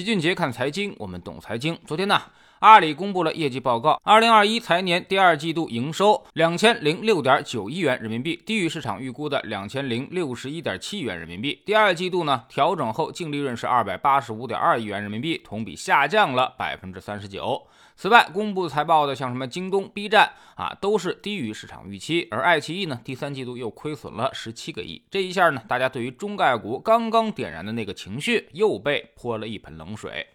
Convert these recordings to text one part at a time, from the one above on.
齐俊杰看财经，我们懂财经。昨天呢，阿里公布了业绩报告，二零二一财年第二季度营收两千零六点九亿元人民币，低于市场预估的两千零六十一点七亿元人民币。第二季度呢，调整后净利润是二百八十五点二亿元人民币，同比下降了百分之三十九。此外，公布财报的像什么京东、B 站啊，都是低于市场预期。而爱奇艺呢，第三季度又亏损了十七个亿。这一下呢，大家对于中概股刚刚点燃的那个情绪又被泼了一盆冷水。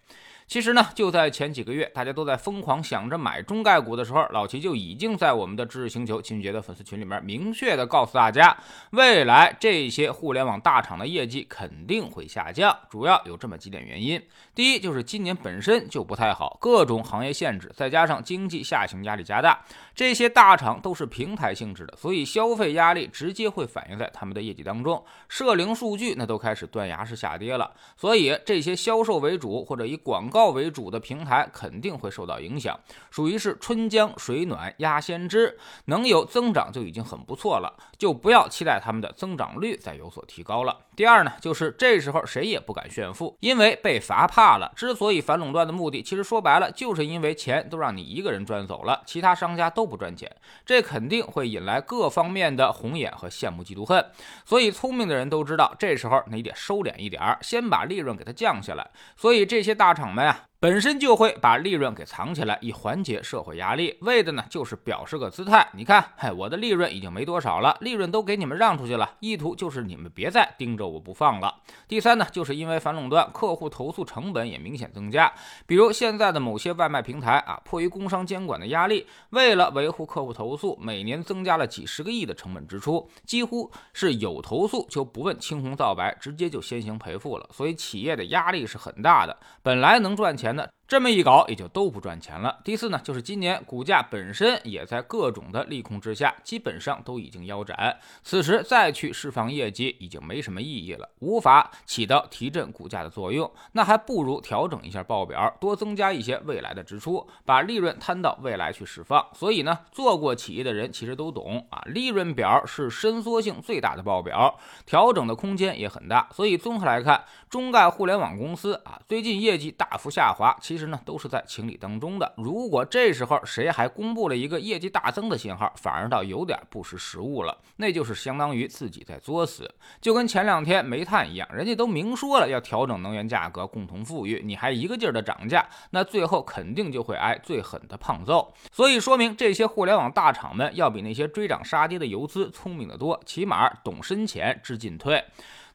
其实呢，就在前几个月，大家都在疯狂想着买中概股的时候，老齐就已经在我们的知识星球秦俊杰的粉丝群里面明确的告诉大家，未来这些互联网大厂的业绩肯定会下降，主要有这么几点原因。第一，就是今年本身就不太好，各种行业限制，再加上经济下行压力加大，这些大厂都是平台性质的，所以消费压力直接会反映在他们的业绩当中，社零数据那都开始断崖式下跌了，所以这些销售为主或者以广告告为主的平台肯定会受到影响，属于是春江水暖鸭先知，能有增长就已经很不错了，就不要期待他们的增长率再有所提高了。第二呢，就是这时候谁也不敢炫富，因为被罚怕了。之所以反垄断的目的，其实说白了就是因为钱都让你一个人赚走了，其他商家都不赚钱，这肯定会引来各方面的红眼和羡慕嫉妒恨。所以聪明的人都知道，这时候你得收敛一点，先把利润给它降下来。所以这些大厂们。呀。本身就会把利润给藏起来，以缓解社会压力，为的呢就是表示个姿态。你看，嗨，我的利润已经没多少了，利润都给你们让出去了，意图就是你们别再盯着我不放了。第三呢，就是因为反垄断，客户投诉成本也明显增加。比如现在的某些外卖平台啊，迫于工商监管的压力，为了维护客户投诉，每年增加了几十个亿的成本支出，几乎是有投诉就不问青红皂白，直接就先行赔付了。所以企业的压力是很大的，本来能赚钱。钱的。这么一搞，也就都不赚钱了。第四呢，就是今年股价本身也在各种的利空之下，基本上都已经腰斩。此时再去释放业绩，已经没什么意义了，无法起到提振股价的作用。那还不如调整一下报表，多增加一些未来的支出，把利润摊到未来去释放。所以呢，做过企业的人其实都懂啊，利润表是伸缩性最大的报表，调整的空间也很大。所以综合来看，中概互联网公司啊，最近业绩大幅下滑，其其实呢，都是在情理当中的。如果这时候谁还公布了一个业绩大增的信号，反而倒有点不识时务了，那就是相当于自己在作死。就跟前两天煤炭一样，人家都明说了要调整能源价格，共同富裕，你还一个劲儿的涨价，那最后肯定就会挨最狠的胖揍。所以说明这些互联网大厂们要比那些追涨杀跌的游资聪明的多，起码懂深浅知进退。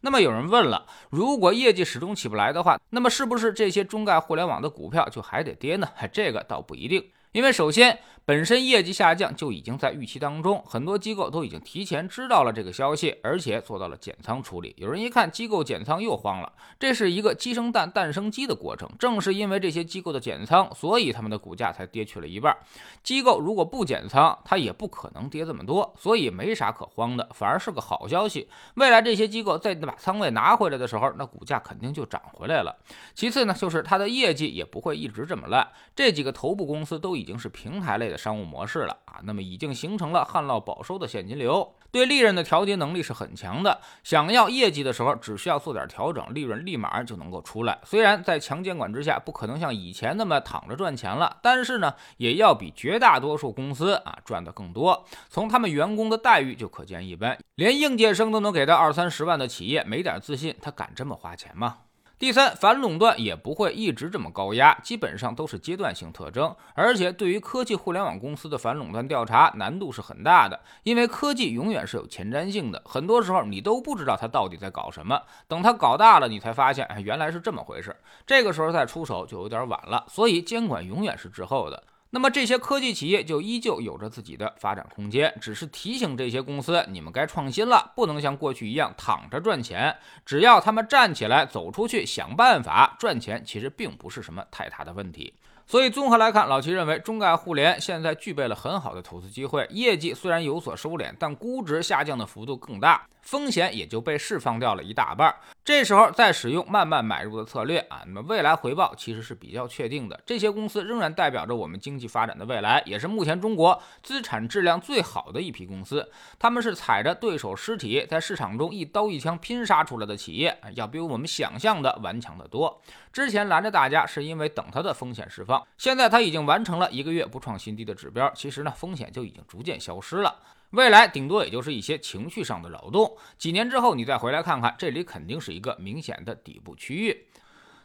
那么有人问了，如果业绩始终起不来的话，那么是不是这些中概互联网的股票就还得跌呢？这个倒不一定。因为首先，本身业绩下降就已经在预期当中，很多机构都已经提前知道了这个消息，而且做到了减仓处理。有人一看机构减仓又慌了，这是一个鸡生蛋，蛋生鸡的过程。正是因为这些机构的减仓，所以他们的股价才跌去了一半。机构如果不减仓，它也不可能跌这么多，所以没啥可慌的，反而是个好消息。未来这些机构再把仓位拿回来的时候，那股价肯定就涨回来了。其次呢，就是它的业绩也不会一直这么烂。这几个头部公司都已。已经是平台类的商务模式了啊，那么已经形成了旱涝保收的现金流，对利润的调节能力是很强的。想要业绩的时候，只需要做点调整，利润立马就能够出来。虽然在强监管之下，不可能像以前那么躺着赚钱了，但是呢，也要比绝大多数公司啊赚的更多。从他们员工的待遇就可见一斑，连应届生都能给到二三十万的企业，没点自信，他敢这么花钱吗？第三，反垄断也不会一直这么高压，基本上都是阶段性特征。而且，对于科技互联网公司的反垄断调查难度是很大的，因为科技永远是有前瞻性的，很多时候你都不知道它到底在搞什么。等它搞大了，你才发现，哎，原来是这么回事。这个时候再出手就有点晚了。所以，监管永远是滞后的。那么这些科技企业就依旧有着自己的发展空间，只是提醒这些公司，你们该创新了，不能像过去一样躺着赚钱。只要他们站起来，走出去，想办法赚钱，其实并不是什么太大的问题。所以综合来看，老齐认为中概互联现在具备了很好的投资机会，业绩虽然有所收敛，但估值下降的幅度更大。风险也就被释放掉了一大半，这时候再使用慢慢买入的策略啊，那么未来回报其实是比较确定的。这些公司仍然代表着我们经济发展的未来，也是目前中国资产质量最好的一批公司。他们是踩着对手尸体在市场中一刀一枪拼杀出来的企业，要比我们想象的顽强得多。之前拦着大家是因为等它的风险释放，现在它已经完成了一个月不创新低的指标，其实呢风险就已经逐渐消失了。未来顶多也就是一些情绪上的扰动，几年之后你再回来看看，这里肯定是一个明显的底部区域。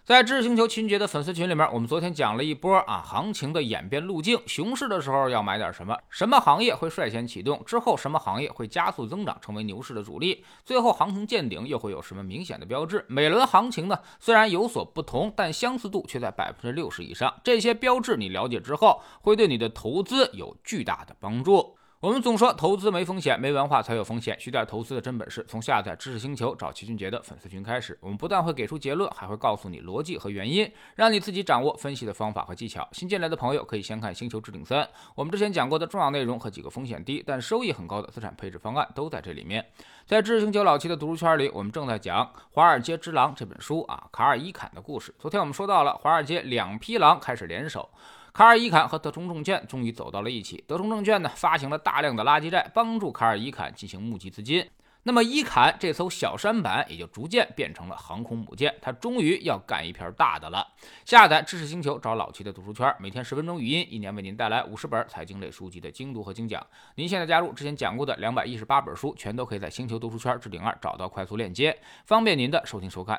在知识星球秦杰的粉丝群里面，我们昨天讲了一波啊行情的演变路径，熊市的时候要买点什么，什么行业会率先启动，之后什么行业会加速增长，成为牛市的主力，最后行情见顶又会有什么明显的标志？每轮行情呢虽然有所不同，但相似度却在百分之六十以上。这些标志你了解之后，会对你的投资有巨大的帮助。我们总说投资没风险，没文化才有风险。学点投资的真本事，从下载知识星球找齐俊杰的粉丝群开始。我们不但会给出结论，还会告诉你逻辑和原因，让你自己掌握分析的方法和技巧。新进来的朋友可以先看《星球置顶三》，我们之前讲过的重要内容和几个风险低但收益很高的资产配置方案都在这里面。在知识星球老七的读书圈里，我们正在讲《华尔街之狼》这本书啊，卡尔伊坎的故事。昨天我们说到了华尔街两匹狼开始联手。卡尔伊坎和德充证券终于走到了一起。德充证券呢发行了大量的垃圾债，帮助卡尔伊坎进行募集资金。那么伊坎这艘小舢板也就逐渐变成了航空母舰，他终于要干一片大的了。下载知识星球，找老七的读书圈，每天十分钟语音，一年为您带来五十本财经类书籍的精读和精讲。您现在加入之前讲过的两百一十八本书，全都可以在星球读书圈置顶二找到快速链接，方便您的收听收看。